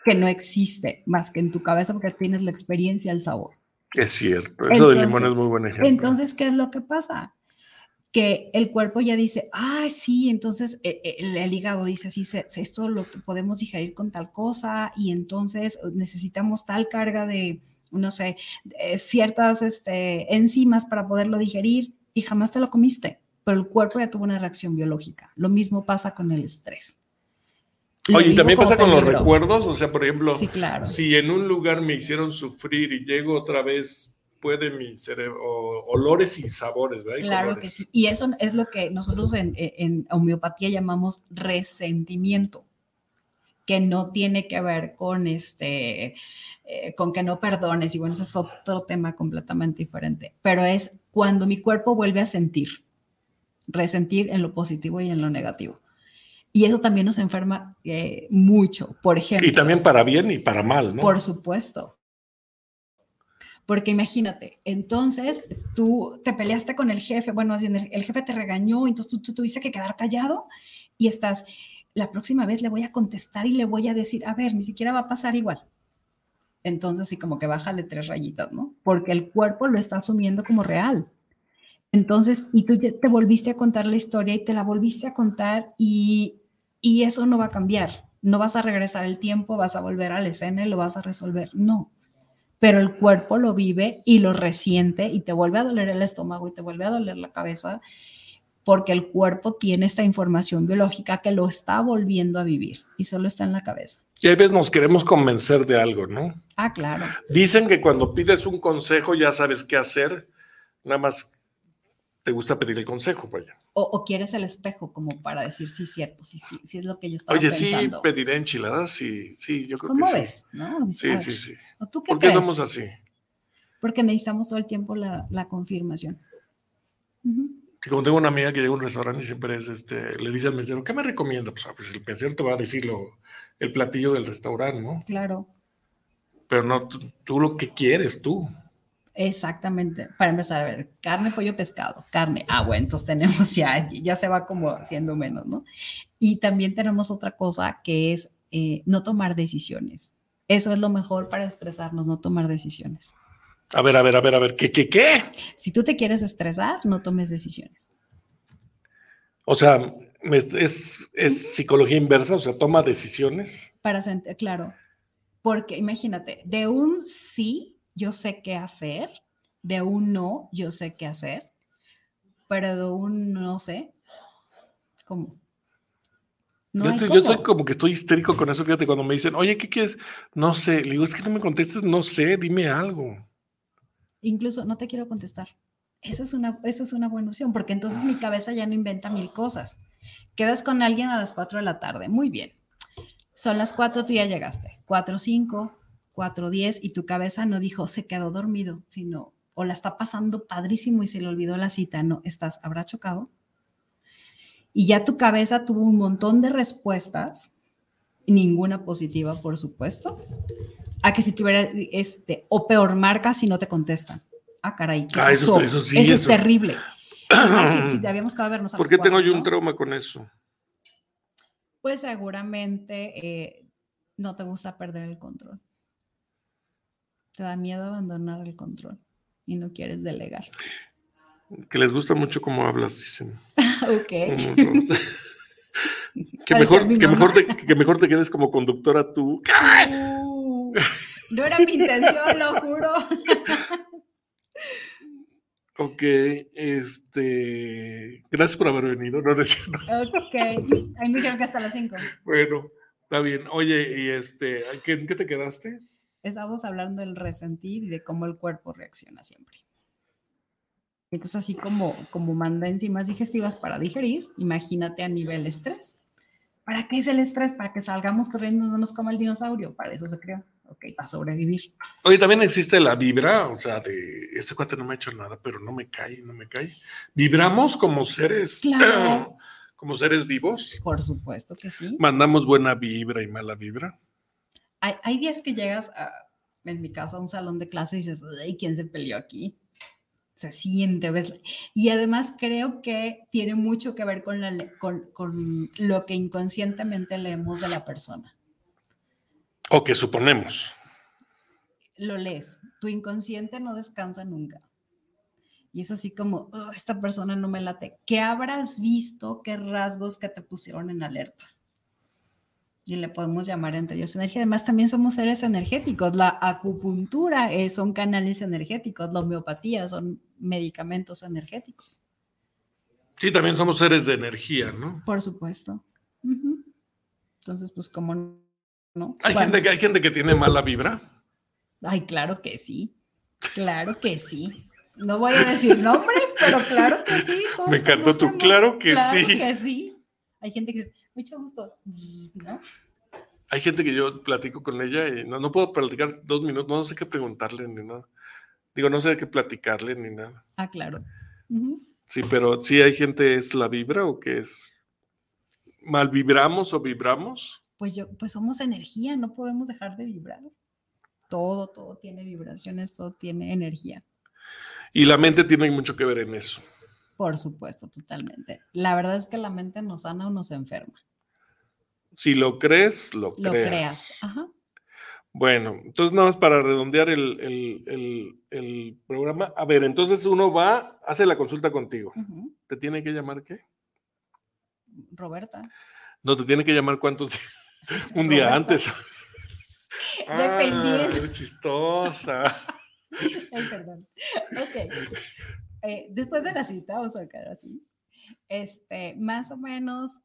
que no existe más que en tu cabeza porque tienes la experiencia, el sabor. Es cierto. Eso del Entonces- limón es muy buen ejemplo. Entonces, ¿qué es lo que pasa? Que el cuerpo ya dice, ah, sí, entonces eh, eh, el, el hígado dice, sí, se- esto lo podemos digerir con tal cosa y entonces necesitamos tal carga de, no sé, de ciertas este, enzimas para poderlo digerir y jamás te lo comiste, pero el cuerpo ya tuvo una reacción biológica. Lo mismo pasa con el estrés. Lo Oye, y también pasa con los recuerdos. O sea, por ejemplo, Sí, claro. si en un lugar me hicieron sufrir y llego otra vez, puede mi cerebro, olores y sabores, ¿verdad? Y Claro que sí. Y eso es lo que nosotros en, en homeopatía llamamos resentimiento, que no tiene que ver con este, eh, con que no perdones. Y bueno, ese es otro tema completamente diferente. Pero es cuando mi cuerpo vuelve a sentir, resentir en lo positivo y en lo negativo. Y eso también nos enferma eh, mucho. Por ejemplo. Y también para bien y para mal, ¿no? Por supuesto. Porque imagínate, entonces tú te peleaste con el jefe, bueno, el jefe te regañó, entonces tú, tú tuviste que quedar callado y estás, la próxima vez le voy a contestar y le voy a decir, a ver, ni siquiera va a pasar igual. Entonces sí, como que bájale tres rayitas, ¿no? Porque el cuerpo lo está asumiendo como real. Entonces, y tú te volviste a contar la historia y te la volviste a contar y, y eso no va a cambiar. No vas a regresar el tiempo, vas a volver a la escena y lo vas a resolver. No. Pero el cuerpo lo vive y lo resiente y te vuelve a doler el estómago y te vuelve a doler la cabeza porque el cuerpo tiene esta información biológica que lo está volviendo a vivir y solo está en la cabeza. Y a veces nos queremos convencer de algo, ¿no? Ah, claro. Dicen que cuando pides un consejo ya sabes qué hacer, nada más te gusta pedir el consejo, vaya. O, o quieres el espejo como para decir sí, cierto, sí, sí, sí es lo que yo estaba Oye, sí, pensando. pediré enchiladas, sí, sí, yo creo ¿Cómo que ves? ¿No? sí. Dices, Sí, "Ay, sí, sí. ¿O tú qué ¿Por qué somos así? Porque necesitamos todo el tiempo la, la confirmación. Que como tengo una amiga que llega a un restaurante y siempre es, este, le dice al mesero, ¿qué me recomienda? Pues, ah, pues el mesero te va a decir lo- el platillo del restaurante, ¿no? Claro, Pero no, tú, tú lo que quieres, tú. Exactamente. Para empezar, a ver, carne, pollo, pescado, carne. Bueno, entonces tenemos ya, ya se va como haciendo menos, ¿no? Y también tenemos otra cosa que es eh, no tomar decisiones. Eso es lo mejor para estresarnos, no tomar decisiones. A ver, a ver, a ver, a ver, ¿qué, qué, qué? Si tú te quieres estresar, no tomes decisiones. O sea, es, es psicología inversa, o sea, toma decisiones. Para sentir, claro, porque imagínate, de un sí, yo sé qué hacer, de un no, yo sé qué hacer, pero de un no sé, ¿cómo? No yo, estoy como que estoy histérico con eso, fíjate, cuando me dicen, oye, ¿qué quieres? No sé, le digo, es que no me contestes, no sé, dime algo. Incluso no te quiero contestar. Esa es una, esa es una buena opción, porque entonces mi cabeza ya no inventa mil cosas. Quedas con alguien a las 4 de la tarde, muy bien. Son las 4, tú ya llegaste. 4, 5, 4, 10, y tu cabeza no dijo, se quedó dormido, sino, o la está pasando padrísimo y se le olvidó la cita. No, estás, habrá chocado. Y ya tu cabeza tuvo un montón de respuestas, ninguna positiva, por supuesto, a que si tuviera, este, o peor, marca si no te contestan. Ah, caray, ¿qué Ah, eso- eso sí, es eso. terrible. Ah, sí, sí, habíamos quedado vernos a ¿Por qué tengo yo un trauma con eso? Pues seguramente eh, no te gusta perder el control. Te da miedo abandonar el control y no quieres delegar. Que les gusta mucho cómo hablas, dicen. ok. Que, mejor, que, mejor te, que mejor te quedes como conductora tú. Uh, no era mi intención, lo juro. Ok, este. Gracias por haber venido. No, no cierto. Ok. Ahí me dijeron que hasta las 5. Bueno, está bien. Oye, y este, ¿qué- ¿en qué te quedaste? Estábamos hablando del resentir y de cómo el cuerpo reacciona siempre. Pues así como, como manda enzimas digestivas para digerir, imagínate a nivel estrés. ¿Para qué es el estrés? Para que salgamos corriendo y no nos coma el dinosaurio. Para eso se creó. Ok, para sobrevivir. Oye, también existe la vibra, o sea, de este cuate no me ha hecho nada, pero no me cae, no me cae. Vibramos como seres, Claro. como seres vivos. Por supuesto que sí. Mandamos buena vibra y mala vibra. Hay, hay días que llegas, a, en mi caso, a un salón de clase y dices, ay, ¿quién se peleó aquí? Se siente, ¿ves? Y además creo que tiene mucho que ver con, la, le- con, con lo que inconscientemente leemos de la persona. O que suponemos. Lo lees, tu inconsciente no descansa nunca. Y es así como, "Oh, esta persona no me late. ¿Qué habrás visto? ¿Qué rasgos que te pusieron en alerta? Y le podemos llamar entre ellos energía. Además, también somos seres energéticos. La acupuntura es- son canales energéticos. La homeopatía son medicamentos energéticos. Sí, también somos seres de energía, ¿no? Por supuesto. Entonces, pues, como no? Hay, Bueno, gente, que- hay gente que tiene mala vibra. Ay, claro que sí. Claro que sí. No voy a decir nombres, pero claro que sí. todos Me encantó tu claro que Claro sí. que sí. Hay gente que dice, mucho gusto, ¿no? Hay gente que yo platico con ella y no, no puedo platicar dos minutos, no sé qué preguntarle ni nada. Digo, no sé qué platicarle ni nada. Ah, claro. Sí, pero sí hay gente, ¿es la vibra o qué es? ¿Mal vibramos o vibramos? Pues yo, pues somos energía, no podemos dejar de vibrar. Todo, todo tiene vibraciones, todo tiene energía. Y la mente tiene mucho que ver en eso. Por supuesto, totalmente. La verdad es que la mente nos sana o nos enferma. Si lo crees, lo, Lo creas. creas. Ajá. Bueno, entonces nada más para redondear el, el- el- el programa. A ver, entonces uno va, hace la consulta contigo. ¿Te tiene que llamar qué? Roberta. No, te tiene que llamar cuántos días. Un día antes. Dependiendo. Ah, chistosa. Ay, perdón. Ok. Eh, después de la cita, vamos a quedar así. Este, más o menos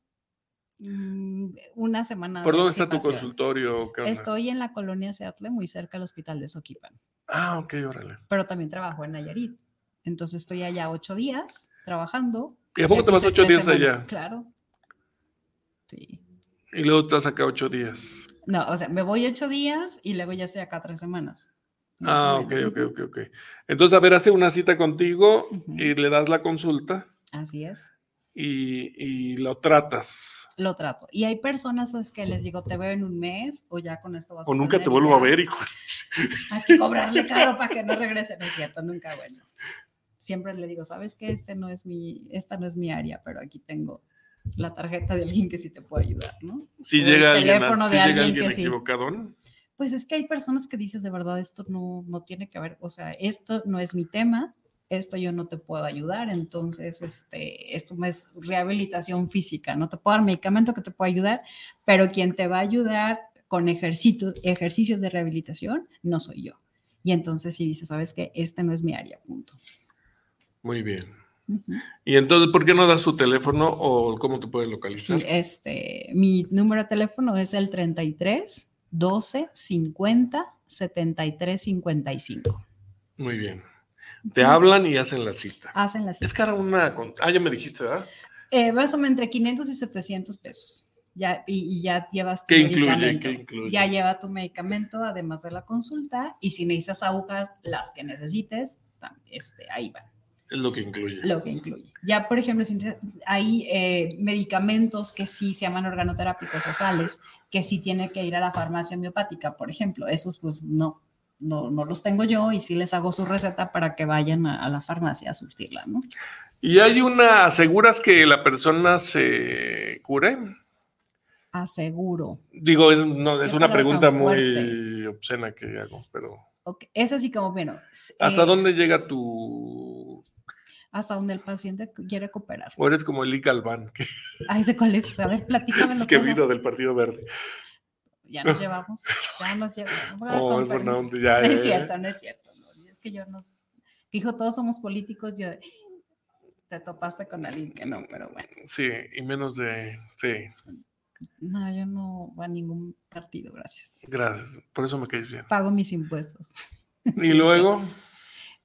mm, una semana. ¿Por de dónde está tu consultorio? Estoy en la colonia Seattle, muy cerca del hospital de Soquipan, Ah, ok, órale. pero también trabajo en Nayarit. Entonces estoy allá ocho días trabajando. ¿Y a poco te vas ocho días semanas. allá? Claro. Sí. Y luego estás acá ocho días. No, o sea, me voy ocho días y luego ya estoy acá tres semanas. Ah, o ok, ok, ok, ok. Entonces, a ver, hace una cita contigo Ujú. y le das la consulta Así es. y, y lo tratas. Lo trato. Y hay personas a las que les digo, te veo en un mes o ya con esto vas a O nunca te vuelvo a ya ver, hijo. Hay que cobrarle caro para que no regrese. No es cierto, nunca hago eso. Siempre le digo, ¿sabes qué? Este no es mi, esta no es mi área, pero aquí tengo la tarjeta de alguien que sí te puede ayudar, ¿no? Si O el llega alguien, a- teléfono si de llega alguien alguien que sí. equivocadón. Pues es que hay personas que dices, de verdad, esto no, no tiene que ver, o sea, esto no es mi tema, esto yo no te puedo ayudar, entonces, este, esto es rehabilitación física, no te puedo dar medicamento que te pueda ayudar, pero quien te va a ayudar con ejercicios, ejercicios de rehabilitación no soy yo. Y entonces si dices, sabes que este no es mi área, punto. Muy bien. Y entonces, ¿por qué no das su teléfono o cómo te puedes localizar? Sí, este, mi número de teléfono es el 33 12 50 73 55. Muy bien. Te hablan y hacen la cita. Hacen la Es cita. cara una... Ah, ya me dijiste, ¿verdad? Eh, más o menos entre 500 y 700 pesos. Ya, y, y ya llevas tu ¿Qué incluye? ¿Qué incluye? Ya lleva tu medicamento, además de la consulta. Y si necesitas agujas, las que necesites, este, ahí van. Es lo que incluye. lo que incluye. Ya, por ejemplo, hay eh, medicamentos que sí se llaman organoterápicos o sales, que sí tiene que ir a la farmacia homeopática, por ejemplo. Esos, pues, no, no, no los tengo yo y sí les hago su receta para que vayan a, a la farmacia a surtirla, ¿no? Y hay una... ¿Aseguras que la persona se cure? Aseguro. Digo, es, no, es Qué una pregunta muy obscena que hago, pero... Ok, Es así como, bueno, ¿Hasta eh, dónde llega tu... hasta donde el paciente quiere cooperar. O eres como el Galván, que, Ay, sé cuál es. A ver, platícamelo que todo. vino del Partido Verde. Ya nos llevamos. Ya nos llevamos. Oh, permiso. onda, ya, No es cierto, no es cierto. no, es que yo no. Dijo, todos somos políticos. Yo te topaste con alguien que no, pero bueno. Sí, y menos de... Sí, No, yo no voy a ningún partido, gracias. gracias. Por eso me caes bien. Pago mis impuestos. Y luego...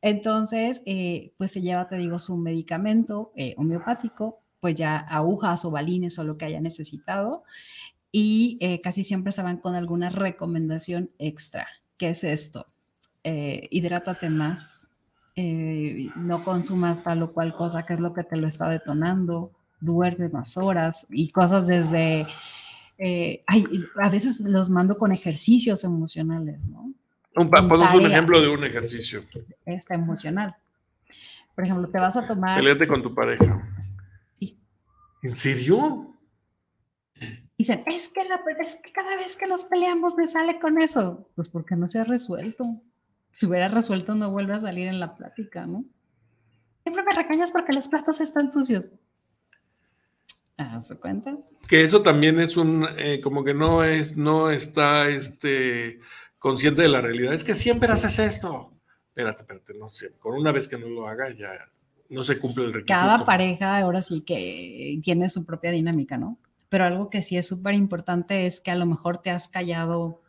Entonces, eh, pues se lleva, te digo, su medicamento eh, homeopático, pues ya agujas o balines o lo que haya necesitado. Y eh, casi siempre se van con alguna recomendación extra. ¿Qué es esto? Hidrátate más, no consumas tal o cual cosa que es lo que te lo está detonando, duerme más horas y cosas desde... ay, a veces los mando con ejercicios emocionales, ¿no? Un, un ejemplo de un ejercicio. Este emocional. Por ejemplo, te vas a tomar... Peleate con tu pareja. Sí. ¿En serio? Dicen, es que, la, es que cada vez que nos peleamos me sale con eso. Pues porque no se ha resuelto. Si hubiera resuelto, no vuelve a salir en la plática, ¿no? Siempre me recañas porque los platos están sucios. Ah, ¿Se cuenta? Que eso también es un, eh, como que no es, no está este, consciente de la realidad. Es que siempre haces esto. Espérate, espérate, no sé. Con una vez que no lo haga, ya no se cumple el requisito. Cada pareja ahora sí que tiene su propia dinámica, ¿no? Pero algo que sí es súper importante es que a lo mejor te has callado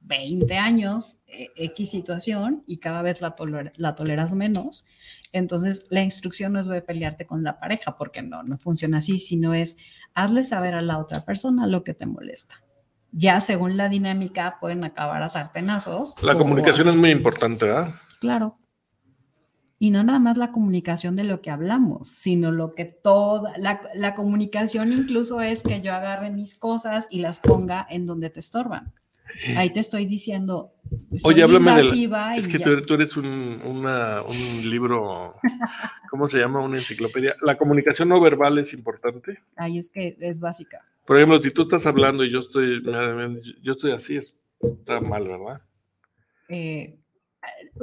20 años, eh, X situación, y cada vez la, la toleras menos. Entonces, la instrucción no es de pelearte con la pareja, porque no, no funciona así, sino es hazle saber a la otra persona lo que te molesta. Ya según la dinámica pueden acabar a sartenazos. La o- comunicación es muy importante, ¿verdad? Claro. Y no nada más la comunicación de lo que hablamos, sino lo que toda, la, la comunicación incluso es que yo agarre mis cosas y las ponga en donde te estorban. Ahí te estoy diciendo, soy Oye, háblame de la- Es que tú, tú eres un, una- un libro, ¿cómo se llama? Una enciclopedia. La comunicación no verbal es importante. Ahí es que es básica. Por ejemplo, si tú estás hablando y yo estoy, yo estoy así, es- está mal, ¿verdad? Eh,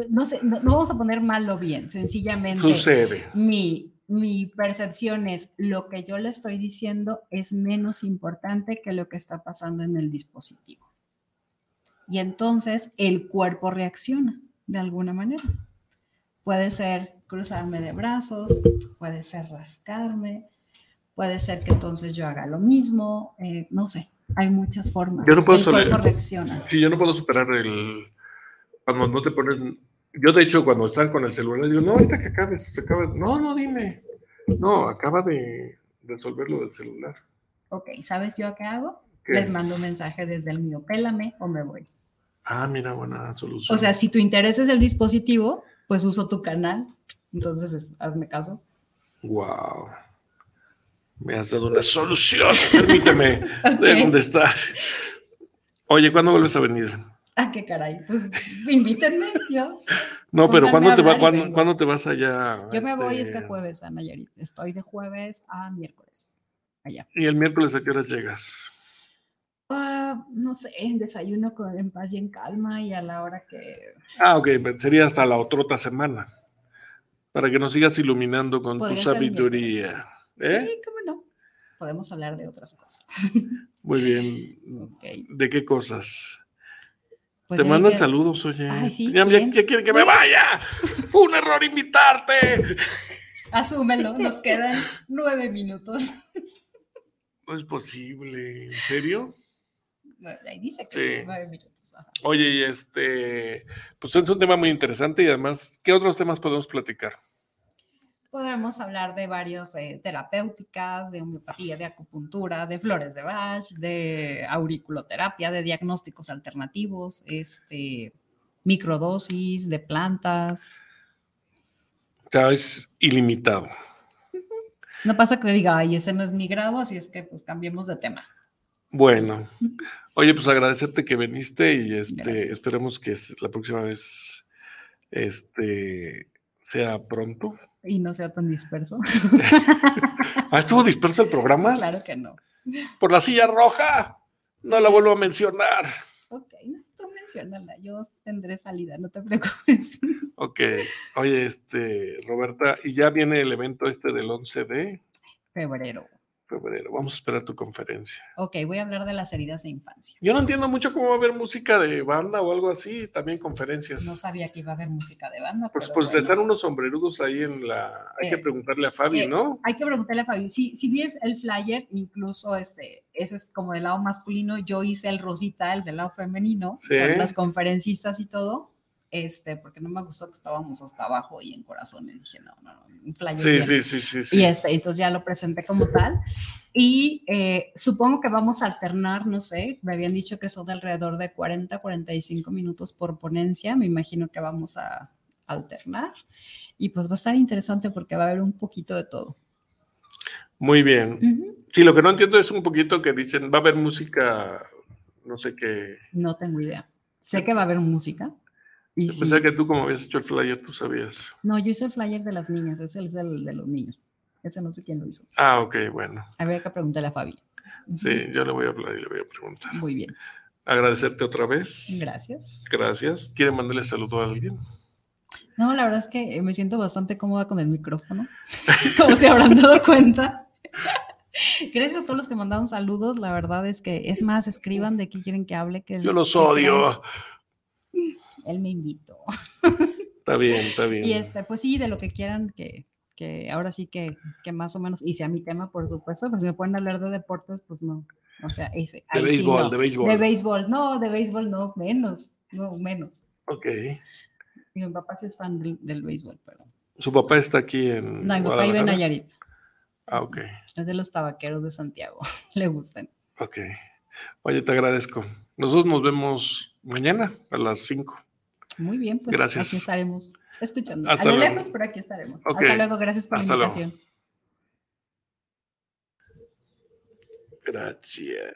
no sé, no, no vamos a poner mal o bien, sencillamente. Sucede. mi, mi percepción es lo que yo le estoy diciendo es menos importante que lo que está pasando en el dispositivo. Y entonces el cuerpo reacciona de alguna manera. Puede ser cruzarme de brazos, puede ser rascarme, puede ser que entonces yo haga lo mismo, eh, no sé, hay muchas formas. Yo no puedo el cuerpo reacciona. Sí, yo no puedo superar el. Cuando no te pones. Yo, de hecho, cuando están con el celular, digo, no, ahorita que acabes, se acaba. No, no, dime. No, acaba de resolver lo del celular. Ok, ¿sabes yo qué hago? ¿Qué? Les mando un mensaje desde el mío, pélame o me voy. Ah, mira, buena solución. O sea, si tu interés es el dispositivo, pues uso tu canal. Entonces, es- hazme caso. Wow. Me has dado una solución. Permíteme. ¿De dónde está? Oye, ¿cuándo vuelves a venir? Ah, qué caray. Pues invítenme, yo. No, pero ¿cuándo te, va, ¿cuándo, te vas allá? Yo me voy este jueves a Nayarit. Estoy de jueves a miércoles. Allá. ¿Y el miércoles a qué hora llegas? Ah, no sé, desayuno con, en paz y en calma y a la hora que Ah, ok, sería hasta la otra semana. Para que nos sigas iluminando con tu sabiduría. ¿Eh? Sí, cómo no. Podemos hablar de otras cosas. Muy bien. ¿De qué cosas? Pues Te mandan que- saludos, oye. Ay, sí, ya, ya- ya quieren que me vaya. Fue un error invitarte. Asúmelo, nos quedan nueve minutos. No es posible, ¿en serio? Ahí dice que Sí. son nueve minutos. ajá. Oye, y este, pues es un tema muy interesante y además, ¿qué otros temas podemos platicar? Podremos hablar de varios eh, terapéuticas, de homeopatía, de acupuntura, de flores de Bach, de auriculoterapia, de diagnósticos alternativos, este, microdosis, de plantas. Sea, es ilimitado. No pasa que diga, ay, ese no es mi grado, así es que pues cambiemos de tema. Bueno, oye, pues agradecerte que viniste y este, Gracias. esperemos que la próxima vez este, sea pronto. Y no sea tan disperso. Ah, estuvo disperso el programa claro que no. por la silla roja. No la vuelvo a mencionar. Ok, no, tú menciónala, yo tendré salida, no te preocupes. Ok, oye, este, Roberta, y ya viene el evento este del 11 de Febrero. Febrero. Vamos a esperar tu conferencia. Ok, voy a hablar de las heridas de infancia. Yo no entiendo mucho cómo va a haber música de banda o algo así, también conferencias. No sabía que iba a haber música de banda. Pues, pero pues bueno. están unos sombrerudos ahí en la. Hay que Eh, preguntarle a Fabi, eh, ¿no? Hay que preguntarle a Fabio. Sí, si vi el, el flyer, incluso este, ese es como del lado masculino, yo hice el rosita, el del lado femenino, Sí. con los conferencistas y todo, este, porque no me gustó que estábamos hasta abajo y en corazones. Dije, no, no, no, un. Sí, bien. sí, sí, sí, sí. Y este, entonces ya lo presenté como tal. Y eh, supongo que vamos a alternar, no sé, me habían dicho que son de alrededor de 40, 45 minutos por ponencia. Me imagino que vamos a alternar. Y pues va a estar interesante porque va a haber un poquito de todo. Muy bien. Ujú. Sí, lo que no entiendo es un poquito que dicen, va a haber música, no sé qué. No tengo idea. Sé que va a haber música. Y Yo sí. Pensaba que tú, como habías hecho el flyer, tú sabías. No, yo hice el flyer de las niñas, ese es el de los niños. Ese no sé quién lo hizo. Ah, ok, bueno. Habría que preguntarle a Fabi. Sí, yo le voy a hablar y le voy a preguntar. Muy bien. Agradecerte otra vez. Gracias. Gracias. ¿Quiere mandarle saludo a alguien? No, la verdad es que eh, me siento bastante cómoda con el micrófono, como se habrán dado cuenta. Gracias a todos los que mandaron saludos. La verdad es que, es más, escriban de qué quieren que hable. Que Yo los odio. Él me invitó. Está bien, está bien. Y este, pues sí, de lo que quieran, que, que ahora sí que, que más o menos, y sea mi tema, por supuesto, pero si me pueden hablar de deportes, pues no. O sea, ese. De sí béisbol, no. de béisbol. De béisbol, no, de béisbol no, menos, no, menos. Ok. Mi papá sí es fan del, del béisbol, pero. Su papá está aquí en. No, mi papá vive en? Nayarit. Ah, ok. Es de los tabaqueros de Santiago. Le gustan. Ok. Oye, te agradezco. Nosotros nos vemos mañana a las 5. Muy bien, pues Gracias. aquí estaremos escuchando. Hasta a lo luego. lejos, pero aquí estaremos. Hasta luego, gracias por Hasta la luego. invitación. Gracias.